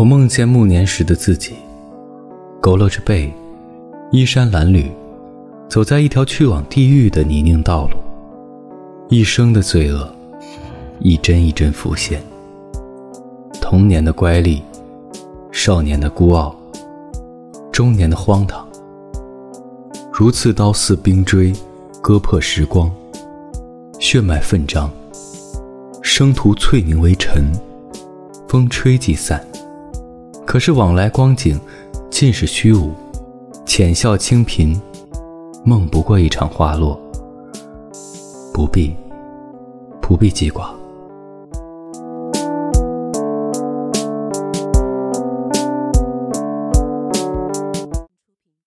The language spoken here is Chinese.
我梦见暮年时的自己，佝偻着背，衣衫褴褛，走在一条去往地狱的泥泞道路。一生的罪恶，一帧一帧浮现。童年的乖戾，少年的孤傲，中年的荒唐。如刺刀似冰锥，割破时光，血脉奋张。生徒翠凝为尘，风吹即散。可是往来光景，尽是虚无。浅笑清贫，梦不过一场花落。不必，不必记挂。